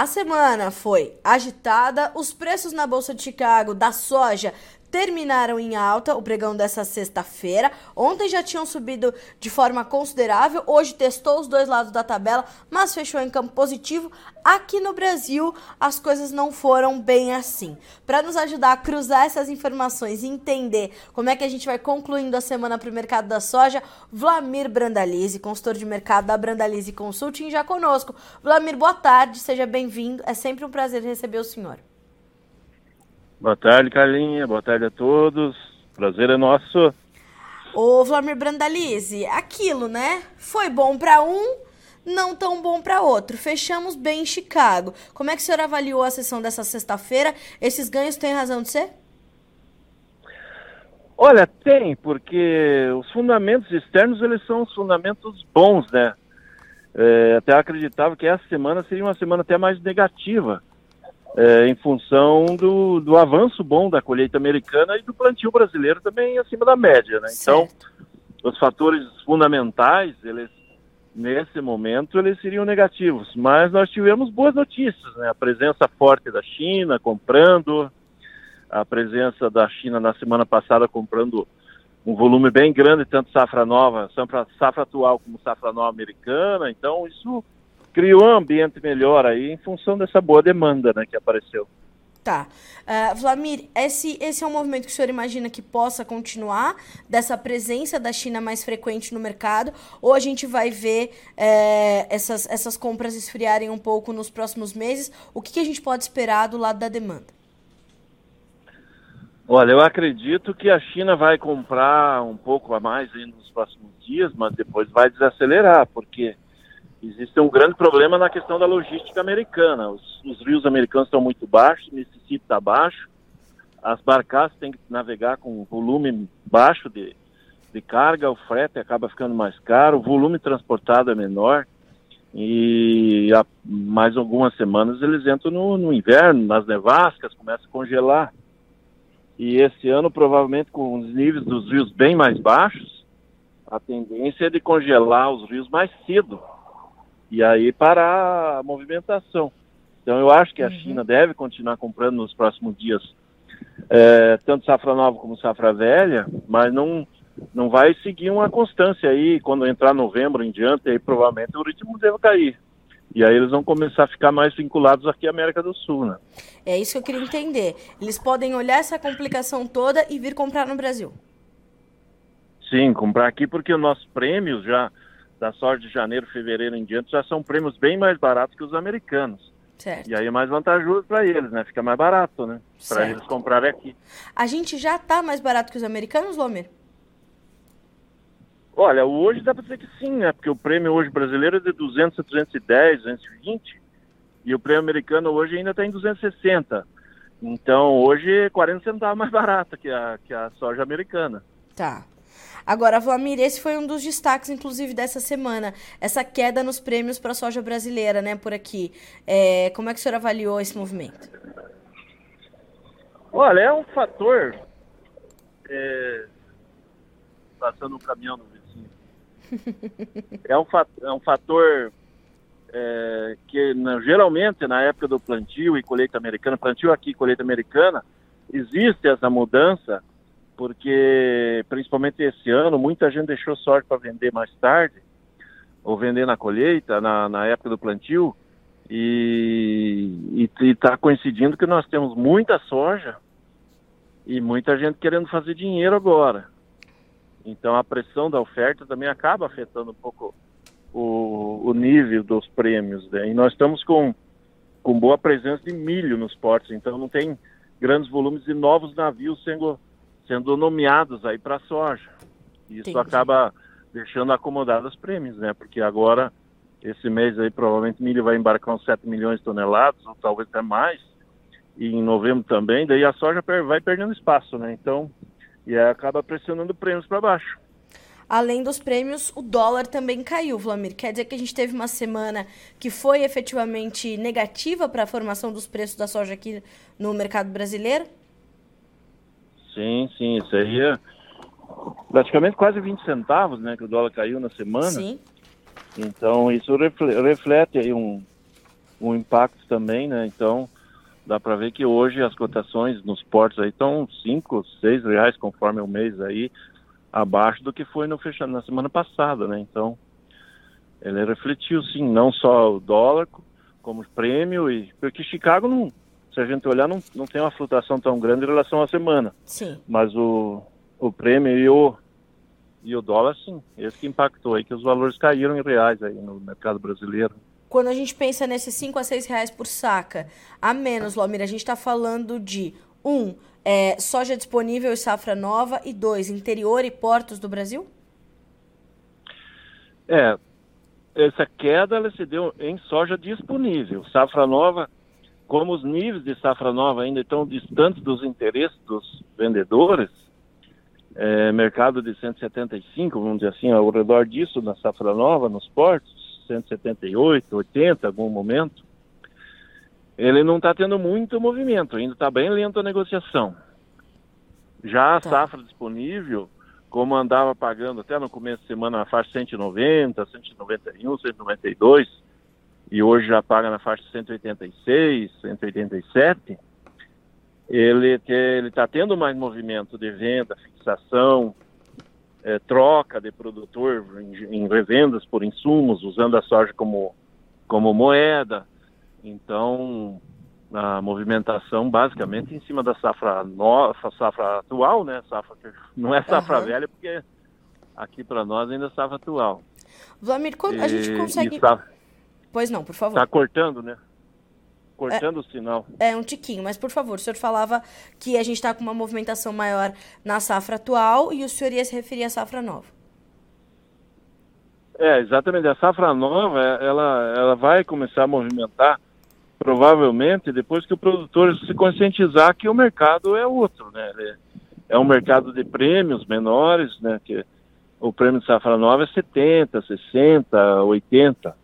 A semana foi agitada, os preços na Bolsa de Chicago da soja terminaram em alta o pregão dessa sexta-feira. Ontem já tinham subido de forma considerável, hoje testou os dois lados da tabela, mas fechou em campo positivo. Aqui no Brasil, as coisas não foram bem assim. Para nos ajudar a cruzar essas informações e entender como é que a gente vai concluindo a semana para o mercado da soja, Vlamir Brandalize, consultor de mercado da Brandalize Consulting, já conosco. Vlamir, boa tarde, seja bem-vindo. É sempre um prazer receber o senhor. Boa tarde, Carlinha. Boa tarde a todos. Prazer é nosso. Ô, Vlamir Brandalize, aquilo, né? Foi bom para um, não tão bom para outro. Fechamos bem em Chicago. Como é que o senhor avaliou a sessão dessa sexta-feira? Esses ganhos têm razão de ser? Olha, tem, porque os fundamentos externos, eles são os fundamentos bons, né? É, até acreditava que essa semana seria uma semana até mais negativa é, em função do, do avanço bom da colheita americana e do plantio brasileiro também acima da média. Né? Então, os fatores fundamentais, eles nesse momento, eles seriam negativos. Mas nós tivemos boas notícias, né? A presença forte da China comprando, a presença da China na semana passada comprando um volume bem grande, tanto safra nova, safra, safra atual como safra nova americana. Então, isso criou um ambiente melhor aí em função dessa boa demanda né, que apareceu. Tá. Uh, Vladimir, esse, esse é um movimento que o senhor imagina que possa continuar, dessa presença da China mais frequente no mercado, ou a gente vai ver é, essas, essas compras esfriarem um pouco nos próximos meses? O que, que a gente pode esperar do lado da demanda? Olha, eu acredito que a China vai comprar um pouco a mais nos próximos dias, mas depois vai desacelerar, porque existe um grande problema na questão da logística americana. Os, os rios americanos estão muito baixos, o Mississippi está baixo, as barcaças têm que navegar com volume baixo de, de carga, o frete acaba ficando mais caro, o volume transportado é menor e há mais algumas semanas eles entram no, no inverno, nas nevascas, começa a congelar. E esse ano, provavelmente, com os níveis dos rios bem mais baixos, a tendência é de congelar os rios mais cedo e aí parar a movimentação. Então eu acho que a uhum. China deve continuar comprando nos próximos dias, é, tanto safra nova como safra velha, mas não, não vai seguir uma constância aí, quando entrar novembro em diante, aí provavelmente o ritmo deve cair. E aí eles vão começar a ficar mais vinculados aqui à América do Sul, né? É isso que eu queria entender. Eles podem olhar essa complicação toda e vir comprar no Brasil. Sim, comprar aqui porque os nossos prêmios já da sorte de janeiro, fevereiro em diante, já são prêmios bem mais baratos que os americanos. Certo. E aí é mais vantajoso para eles, né? Fica mais barato, né? Para eles comprarem aqui. A gente já está mais barato que os americanos, Lomer? Olha, hoje dá para dizer que sim, né? Porque o prêmio hoje brasileiro é de 200 a 210, 220, e o prêmio americano hoje ainda está em 260. Então, hoje é 40 centavos mais barato que a, que a soja americana. Tá. Agora, Vlamir, esse foi um dos destaques, inclusive, dessa semana. Essa queda nos prêmios para a soja brasileira, né, por aqui. É, como é que o senhor avaliou esse movimento? Olha, é um fator. É, passando um caminhão no vizinho. é, um fator, é um fator é, que geralmente na época do plantio e colheita americana, plantio aqui, colheita americana, existe essa mudança porque principalmente esse ano muita gente deixou sorte para vender mais tarde ou vender na colheita, na, na época do plantio e está coincidindo que nós temos muita soja e muita gente querendo fazer dinheiro agora. Então a pressão da oferta também acaba afetando um pouco o, o nível dos prêmios. Né? E nós estamos com, com boa presença de milho nos portos, então não tem grandes volumes de novos navios sendo sendo nomeados aí para soja. Isso Entendi. acaba deixando acomodados os prêmios, né? Porque agora, esse mês aí, provavelmente milho vai embarcar uns 7 milhões de toneladas, ou talvez até mais, e em novembro também, daí a soja vai perdendo espaço, né? Então, e acaba pressionando prêmios para baixo. Além dos prêmios, o dólar também caiu, Vlamir. Quer dizer que a gente teve uma semana que foi efetivamente negativa para a formação dos preços da soja aqui no mercado brasileiro? Sim, sim, isso aí é praticamente quase 20 centavos, né, que o dólar caiu na semana. Sim. Então isso reflete aí um, um impacto também, né? Então, dá para ver que hoje as cotações nos portos aí estão 5, 6 reais conforme o mês aí, abaixo do que foi no fechado na semana passada, né? Então, ele refletiu sim, não só o dólar como prêmio e porque Chicago não, se a gente olhar não, não tem uma flutuação tão grande em relação à semana. Sim. Mas o, o prêmio e o e o dólar sim, esse que impactou aí que os valores caíram em reais aí no mercado brasileiro quando a gente pensa nesses 5 a 6 reais por saca, a menos, Lomir, a gente está falando de um, é, soja disponível e safra nova, e dois, interior e portos do Brasil? É, essa queda ela se deu em soja disponível. Safra nova, como os níveis de safra nova ainda estão distantes dos interesses dos vendedores, é, mercado de 175, vamos dizer assim, ao redor disso na safra nova, nos portos, 178, 80, algum momento, ele não está tendo muito movimento, ainda está bem lento a negociação. Já a tá. safra disponível, como andava pagando até no começo de semana na faixa 190, 191, 192, e hoje já paga na faixa 186, 187, ele está tendo mais movimento de venda, fixação, é, troca de produtor em, em, revendas por insumos, usando a soja como, como moeda. Então, a movimentação basicamente em cima da safra nova, safra atual, né? Safra não é safra uhum. velha, porque aqui para nós ainda é safra atual. Vlamir, quando a gente consegue. Pois não, por favor. Está cortando, né? cortando é, o sinal. É, um tiquinho, mas por favor, o senhor falava que a gente está com uma movimentação maior na safra atual e o senhor ia se referir à safra nova. É, exatamente. A safra nova, ela, ela vai começar a movimentar provavelmente depois que o produtor se conscientizar que o mercado é outro, né? É um mercado de prêmios menores, né? Que o prêmio de safra nova é 70, 60, 80.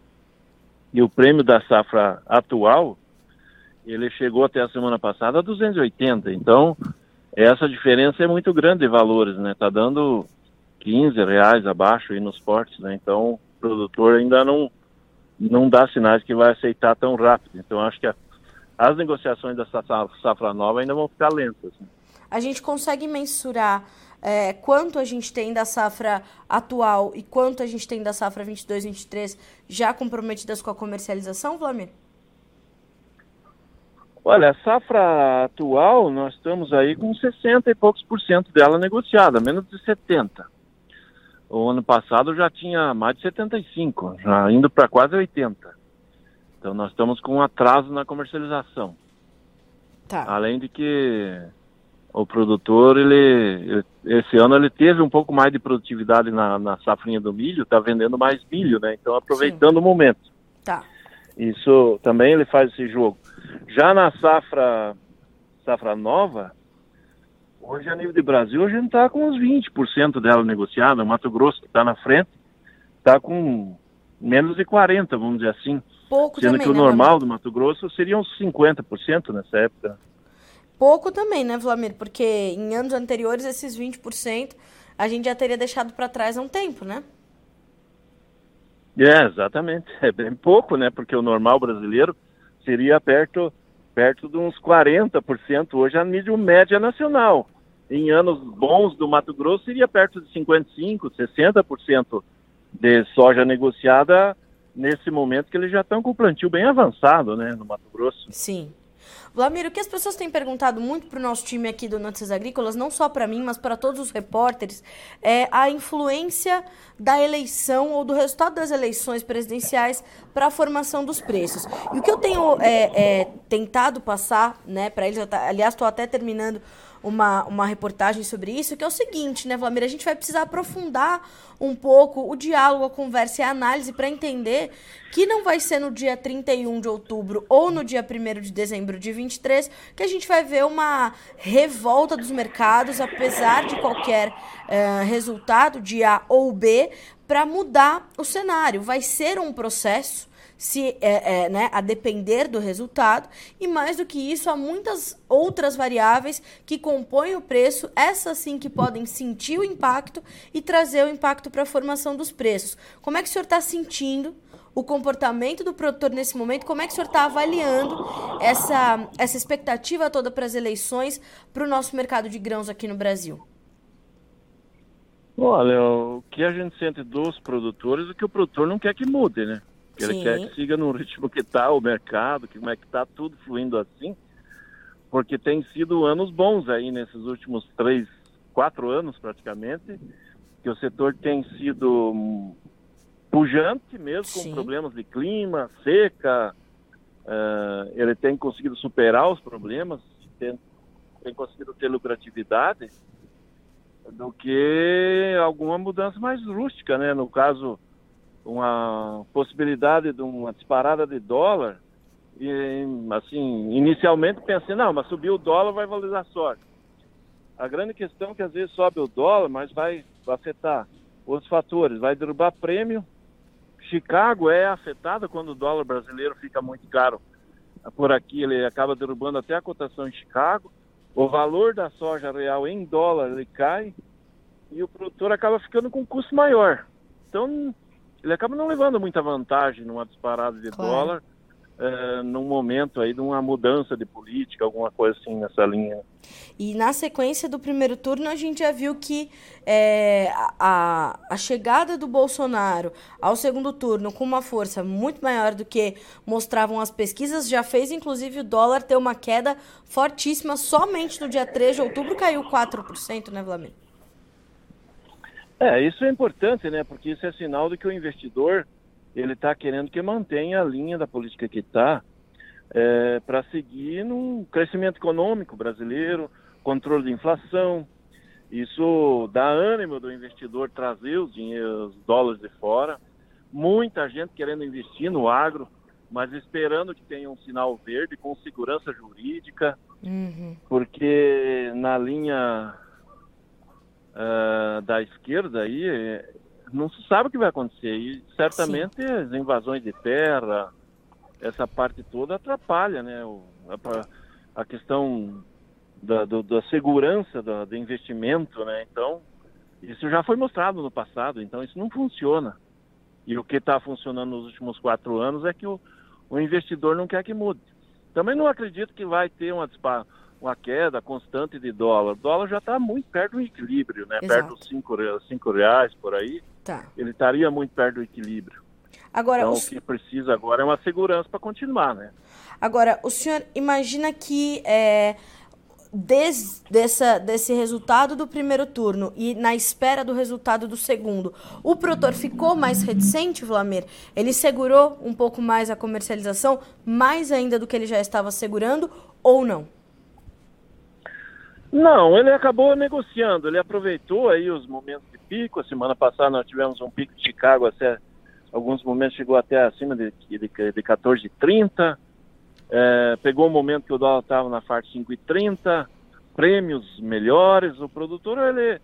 E o prêmio da safra atual ele chegou até a semana passada a 280. Então, essa diferença é muito grande de valores, né? Tá dando 15 reais abaixo aí nos portos, né? Então, o produtor ainda não não dá sinais que vai aceitar tão rápido. Então, acho que a, as negociações dessa safra nova ainda vão ficar lentas. Né? A gente consegue mensurar é, quanto a gente tem da safra atual e quanto a gente tem da safra 22-23 já comprometidas com a comercialização, Vlamir? Olha, a safra atual, nós estamos aí com 60 e poucos por cento dela negociada, menos de 70. O ano passado já tinha mais de 75, já indo para quase 80. Então nós estamos com um atraso na comercialização. Tá. Além de que o produtor, ele esse ano ele teve um pouco mais de produtividade na, na safrinha do milho, está vendendo mais milho, né? Então aproveitando Sim. o momento. Tá. Isso também ele faz esse jogo. Já na safra, safra nova, hoje a nível de Brasil, a gente está com uns 20% dela negociada. O Mato Grosso, que está na frente, está com menos de 40%, vamos dizer assim. Pouco Sendo também, que o né, normal do Mato Grosso seria uns 50% nessa época. Pouco também, né, Vlamir? Porque em anos anteriores, esses 20% a gente já teria deixado para trás há um tempo, né? É, exatamente. É bem pouco, né? Porque o normal brasileiro seria perto, perto de uns 40% hoje a nível média nacional. Em anos bons do Mato Grosso seria perto de 55%, 60% de soja negociada nesse momento que eles já estão com o plantio bem avançado, né, no Mato Grosso. Sim. Vlamir, o que as pessoas têm perguntado muito para o nosso time aqui do Notícias Agrícolas, não só para mim, mas para todos os repórteres, é a influência da eleição ou do resultado das eleições presidenciais para a formação dos preços. E o que eu tenho é, é, tentado passar né, para eles, aliás, estou até terminando uma, uma reportagem sobre isso, que é o seguinte, né, Vlamir? A gente vai precisar aprofundar um pouco o diálogo, a conversa e a análise para entender que não vai ser no dia 31 de outubro ou no dia 1 de dezembro de 23 que a gente vai ver uma revolta dos mercados, apesar de qualquer uh, resultado de A ou B, para mudar o cenário. Vai ser um processo se é, é, né, a depender do resultado. E mais do que isso, há muitas outras variáveis que compõem o preço, essas sim que podem sentir o impacto e trazer o impacto para a formação dos preços. Como é que o senhor está sentindo o comportamento do produtor nesse momento? Como é que o senhor está avaliando essa, essa expectativa toda para as eleições para o nosso mercado de grãos aqui no Brasil? Olha, o que a gente sente dos produtores é que o produtor não quer que mude, né? Ele Sim. quer que siga no ritmo que está o mercado, que como é que está tudo fluindo assim, porque tem sido anos bons aí nesses últimos três, quatro anos praticamente, que o setor tem sido pujante mesmo, Sim. com problemas de clima, seca. Uh, ele tem conseguido superar os problemas, tem, tem conseguido ter lucratividade do que alguma mudança mais rústica, né? No caso, uma possibilidade de uma disparada de dólar. E, assim, inicialmente pensei, não, mas subir o dólar vai valorizar soja. A grande questão é que às vezes sobe o dólar, mas vai afetar outros fatores, vai derrubar prêmio, Chicago é afetada quando o dólar brasileiro fica muito caro. Por aqui ele acaba derrubando até a cotação em Chicago. O valor da soja real em dólar ele cai e o produtor acaba ficando com um custo maior. Então ele acaba não levando muita vantagem numa disparada de claro. dólar uh, num momento aí de uma mudança de política, alguma coisa assim nessa linha. E na sequência do primeiro turno, a gente já viu que é, a, a chegada do Bolsonaro ao segundo turno com uma força muito maior do que mostravam as pesquisas já fez, inclusive, o dólar ter uma queda fortíssima. Somente no dia 3 de outubro caiu 4%, né, Vladimir? É, isso é importante, né? Porque isso é sinal de que o investidor ele está querendo que mantenha a linha da política que está é, para seguir num crescimento econômico brasileiro, controle de inflação. Isso dá ânimo do investidor trazer os dinheiros, os dólares de fora. Muita gente querendo investir no agro, mas esperando que tenha um sinal verde com segurança jurídica, uhum. porque na linha uh, da esquerda aí não se sabe o que vai acontecer. E certamente Sim. as invasões de terra, essa parte toda atrapalha, né? O, a, a, questão da, do, da segurança do, do, investimento, né? Então, isso já foi mostrado no passado, então isso não funciona. E o que está funcionando nos últimos quatro anos é que o, o investidor não quer que mude. Também não acredito que vai ter uma, uma queda constante de dólar. O dólar já está muito perto do equilíbrio, né? Exato. Perto dos cinco, cinco reais por aí. Tá. Ele estaria muito perto do equilíbrio. Agora, então, o... o que precisa agora é uma segurança para continuar, né? Agora, o senhor imagina que é, des, dessa, desse resultado do primeiro turno e na espera do resultado do segundo, o produtor ficou mais reticente, Vlamir? Ele segurou um pouco mais a comercialização, mais ainda do que ele já estava segurando, ou não? Não, ele acabou negociando, ele aproveitou aí os momentos de pico. A semana passada nós tivemos um pico de Chicago até alguns momentos chegou até acima de, de, de 14,30. É, pegou um momento que o dólar estava na faixa 5,30, prêmios melhores. O produtor ele,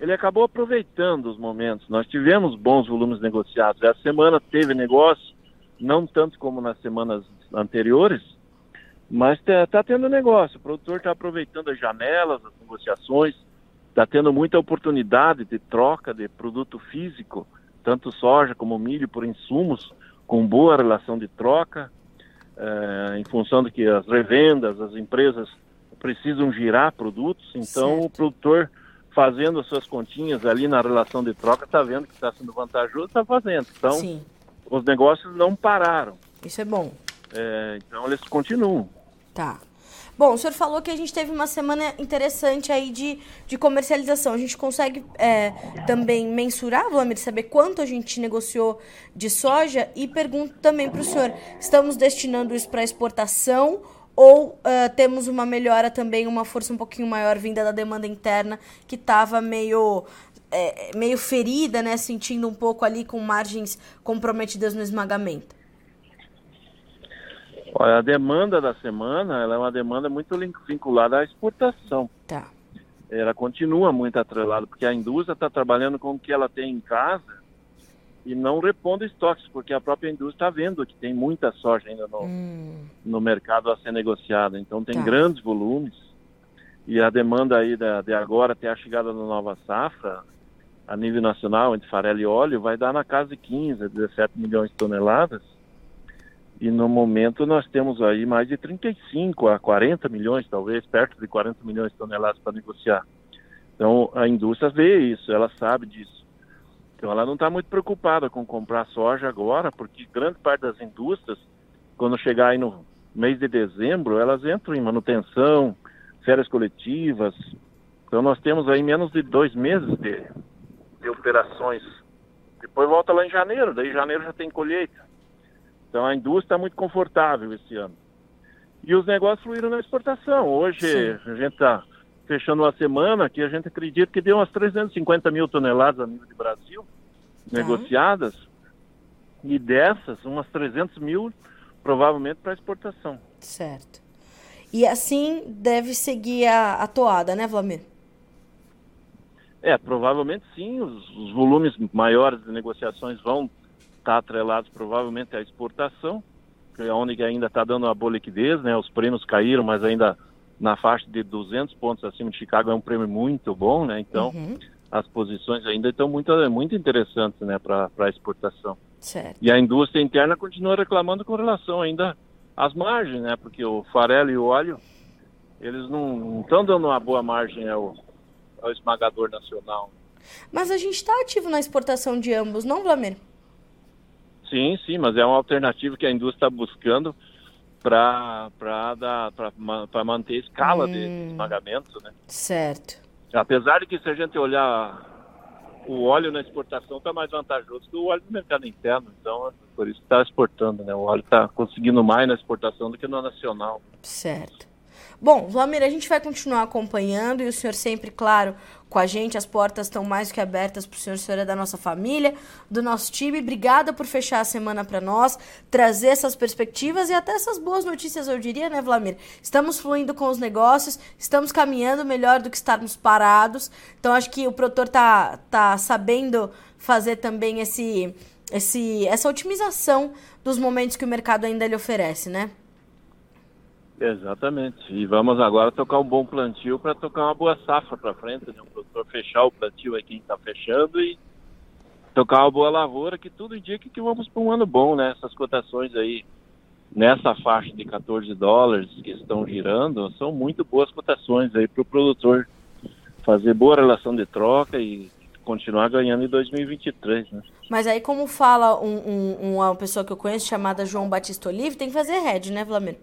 ele acabou aproveitando os momentos. Nós tivemos bons volumes negociados. Essa semana teve negócio, não tanto como nas semanas anteriores, mas está tá tendo negócio, o produtor está aproveitando as janelas, as negociações, está tendo muita oportunidade de troca de produto físico, tanto soja como milho por insumos, com boa relação de troca, é, em função de que as revendas, as empresas precisam girar produtos, então certo. o produtor fazendo as suas continhas ali na relação de troca está vendo que está sendo vantajoso, está fazendo. Então, Sim. os negócios não pararam. Isso é bom. É, então eles continuam. Tá. Bom, o senhor falou que a gente teve uma semana interessante aí de, de comercialização. A gente consegue é, também mensurar, Vlamir, saber quanto a gente negociou de soja? E pergunto também para o senhor, estamos destinando isso para exportação ou uh, temos uma melhora também, uma força um pouquinho maior vinda da demanda interna que estava meio, é, meio ferida, né? Sentindo um pouco ali com margens comprometidas no esmagamento? Olha, a demanda da semana ela é uma demanda muito vinculada à exportação. Tá. Ela continua muito atrelada, porque a indústria está trabalhando com o que ela tem em casa e não repondo estoques, porque a própria indústria está vendo que tem muita soja ainda no, hum. no mercado a ser negociada. Então tem tá. grandes volumes e a demanda aí da, de agora até a chegada da nova safra a nível nacional entre farelo e óleo vai dar na casa de 15, 17 milhões de toneladas. E no momento nós temos aí mais de 35 a 40 milhões, talvez, perto de 40 milhões de toneladas para negociar. Então a indústria vê isso, ela sabe disso. Então ela não está muito preocupada com comprar soja agora, porque grande parte das indústrias, quando chegar aí no mês de dezembro, elas entram em manutenção, férias coletivas. Então nós temos aí menos de dois meses de, de operações. Depois volta lá em janeiro, daí janeiro já tem colheita. Então a indústria está muito confortável esse ano. E os negócios fluíram na exportação. Hoje Sim. a gente está fechando uma semana que a gente acredita que deu umas 350 mil toneladas a nível de Brasil tá. negociadas e dessas umas 300 mil provavelmente para exportação. Certo. E assim deve seguir a, a toada, né, Vlamir? É, provavelmente sim. Os, os volumes maiores de negociações vão estar atrelados provavelmente à exportação, que é onde ainda está dando uma boa liquidez, né? Os prêmios caíram, mas ainda na faixa de 200 pontos acima de Chicago é um prêmio muito bom, né? Então, uhum. as posições ainda estão muito, muito interessantes, né, para a exportação. Certo. E a indústria interna continua reclamando com relação ainda às margens, né? Porque o farelo e o óleo, eles não estão dando uma boa margem ao, ao esmagador nacional. Mas a gente está ativo na exportação de ambos, não, Vlamir? Sim, sim, mas é uma alternativa que a indústria está buscando para manter a escala hum, de esmagamento, né? Certo. Apesar de que se a gente olhar o óleo na exportação está mais vantajoso que o óleo no mercado interno, então por isso está exportando, né? O óleo está conseguindo mais na exportação do que no nacional. Certo. Bom, Vlamir, a gente vai continuar acompanhando e o senhor sempre, claro, com a gente. As portas estão mais que abertas para o senhor. O senhor é da nossa família, do nosso time. Obrigada por fechar a semana para nós, trazer essas perspectivas e até essas boas notícias, eu diria, né, Vlamir? Estamos fluindo com os negócios, estamos caminhando melhor do que estarmos parados. Então, acho que o produtor tá, tá sabendo fazer também esse, esse, essa otimização dos momentos que o mercado ainda lhe oferece, né? Exatamente. E vamos agora tocar um bom plantio para tocar uma boa safra para frente, né? O produtor fechar o plantio aí quem está fechando e tocar uma boa lavoura, que tudo indica que vamos para um ano bom, né? Essas cotações aí nessa faixa de 14 dólares que estão girando são muito boas cotações aí para o produtor fazer boa relação de troca e continuar ganhando em 2023, né? Mas aí, como fala um, um, uma pessoa que eu conheço chamada João Batista Olive, tem que fazer head, né, Vlamir?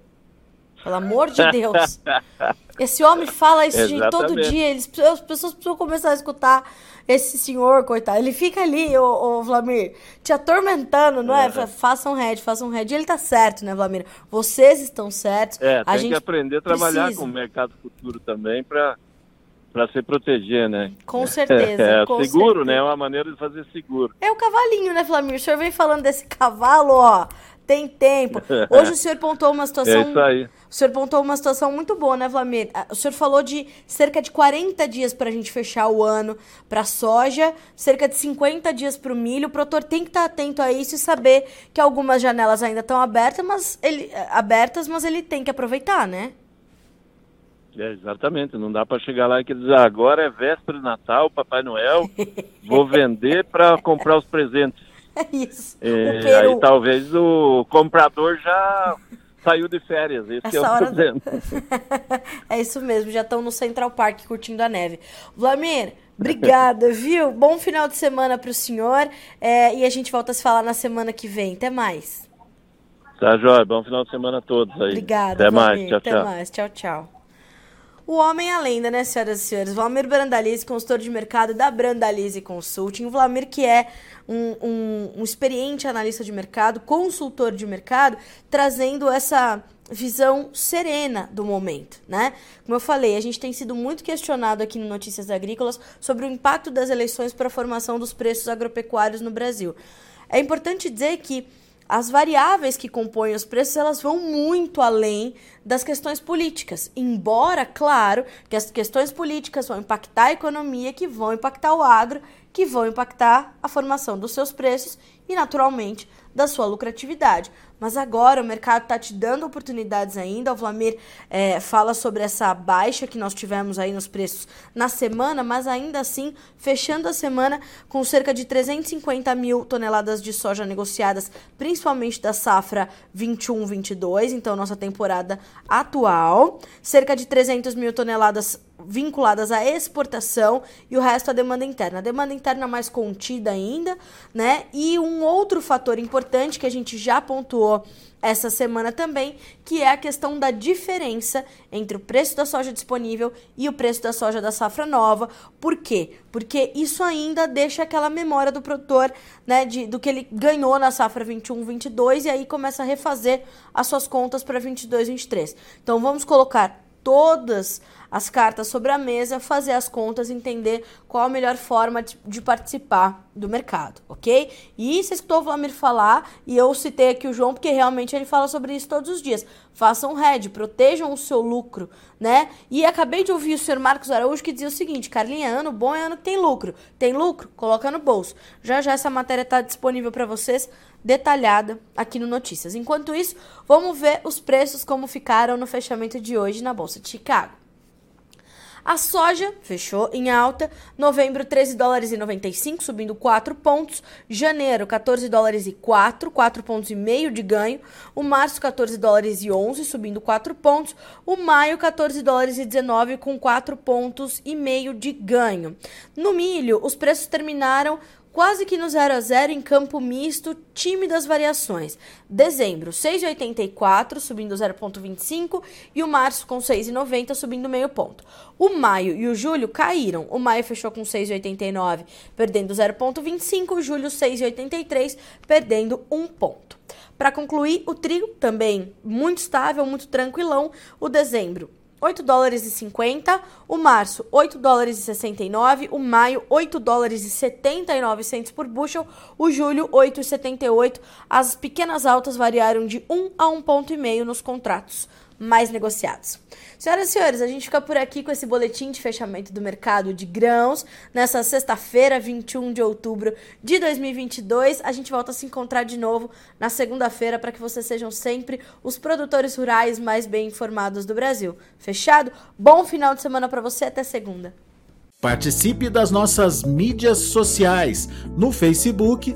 Pelo amor de Deus. Esse homem fala isso todo dia. Eles, as pessoas precisam começar a escutar esse senhor, coitado. Ele fica ali, o, Vlamir, te atormentando, não é? é? Façam um head, façam um head. E ele tá certo, né, Vlamir? Vocês estão certos. É, a tem gente que aprender a trabalhar precisa. com o mercado futuro também para para se proteger, né? Com certeza. É, com seguro, certeza. né? É uma maneira de fazer seguro. É o cavalinho, né, Flamir? O senhor vem falando desse cavalo, ó. Tem tempo. Hoje o senhor pontou uma situação. É isso aí. O senhor pontou uma situação muito boa, né, Vlamir? Ah, o senhor falou de cerca de 40 dias para a gente fechar o ano para soja, cerca de 50 dias para o milho. O produtor tem que estar tá atento a isso e saber que algumas janelas ainda estão abertas, mas ele abertas, mas ele tem que aproveitar, né? É, exatamente, não dá para chegar lá e dizer ah, agora é véspera de Natal, Papai Noel, vou vender para comprar os presentes. É isso. É, aí talvez o comprador já saiu de férias, esse Essa é o hora problema. é isso mesmo, já estão no Central Park curtindo a neve. Vlamir, obrigada, viu? Bom final de semana para o senhor é, e a gente volta a se falar na semana que vem. Até mais. Tá, Jóia. Bom final de semana a todos aí. Obrigada. Até Vlamir. mais. Tchau, Até tchau. mais. Tchau, tchau. O homem a lenda, né, senhoras e senhores? Vlamir Brandalize, consultor de mercado da Brandalize Consulting. O Vlamir, que é um, um, um experiente analista de mercado, consultor de mercado, trazendo essa visão serena do momento, né? Como eu falei, a gente tem sido muito questionado aqui no Notícias Agrícolas sobre o impacto das eleições para a formação dos preços agropecuários no Brasil. É importante dizer que as variáveis que compõem os preços elas vão muito além das questões políticas. Embora, claro, que as questões políticas vão impactar a economia, que vão impactar o agro que vão impactar a formação dos seus preços e, naturalmente, da sua lucratividade. Mas agora o mercado está te dando oportunidades ainda. O Vlamir é, fala sobre essa baixa que nós tivemos aí nos preços na semana, mas ainda assim fechando a semana com cerca de 350 mil toneladas de soja negociadas, principalmente da safra 21-22, então nossa temporada atual, cerca de 300 mil toneladas vinculadas à exportação e o resto à demanda interna. A demanda interna mais contida ainda, né? E um outro fator importante que a gente já pontuou essa semana também, que é a questão da diferença entre o preço da soja disponível e o preço da soja da safra nova. Por quê? Porque isso ainda deixa aquela memória do produtor, né, de, do que ele ganhou na safra 21-22 e aí começa a refazer as suas contas para 22-23. Então vamos colocar todas as cartas sobre a mesa, fazer as contas, entender qual a melhor forma de, de participar do mercado, ok? E você escutou o Vlamir falar, e eu citei aqui o João, porque realmente ele fala sobre isso todos os dias. Façam hedge, protejam o seu lucro, né? E acabei de ouvir o senhor Marcos Araújo que dizia o seguinte, Carlinha, ano bom é ano que tem lucro. Tem lucro? Coloca no bolso. Já já essa matéria está disponível para vocês, detalhada aqui no Notícias. Enquanto isso, vamos ver os preços como ficaram no fechamento de hoje na Bolsa de Chicago. A soja fechou em alta, novembro 13 dólares e 95, subindo 4 pontos, janeiro 14 dólares e 4, 4 pontos e meio de ganho, o março 14 dólares e 11, subindo 4 pontos, o maio 14 dólares e 19 com 4 pontos e meio de ganho. No milho, os preços terminaram quase que no 0 a 0 em campo misto, tímidas variações. Dezembro, 6,84, subindo 0,25, e o março com 6,90, subindo meio ponto. O maio e o julho caíram. O maio fechou com 6,89, perdendo 0,25, o julho 6,83, perdendo 1 ponto. Para concluir, o trigo também muito estável, muito tranquilão. O dezembro 8 dólares e 50, o março 8 dólares e 69, o maio 8 dólares e 79 centos por bushel, o julho 8,78. As pequenas altas variaram de 1 a 1,5 ponto e meio nos contratos mais negociados. Senhoras e senhores, a gente fica por aqui com esse boletim de fechamento do mercado de grãos nessa sexta-feira, 21 de outubro de 2022. A gente volta a se encontrar de novo na segunda-feira para que vocês sejam sempre os produtores rurais mais bem informados do Brasil. Fechado? Bom final de semana para você, até segunda. Participe das nossas mídias sociais no Facebook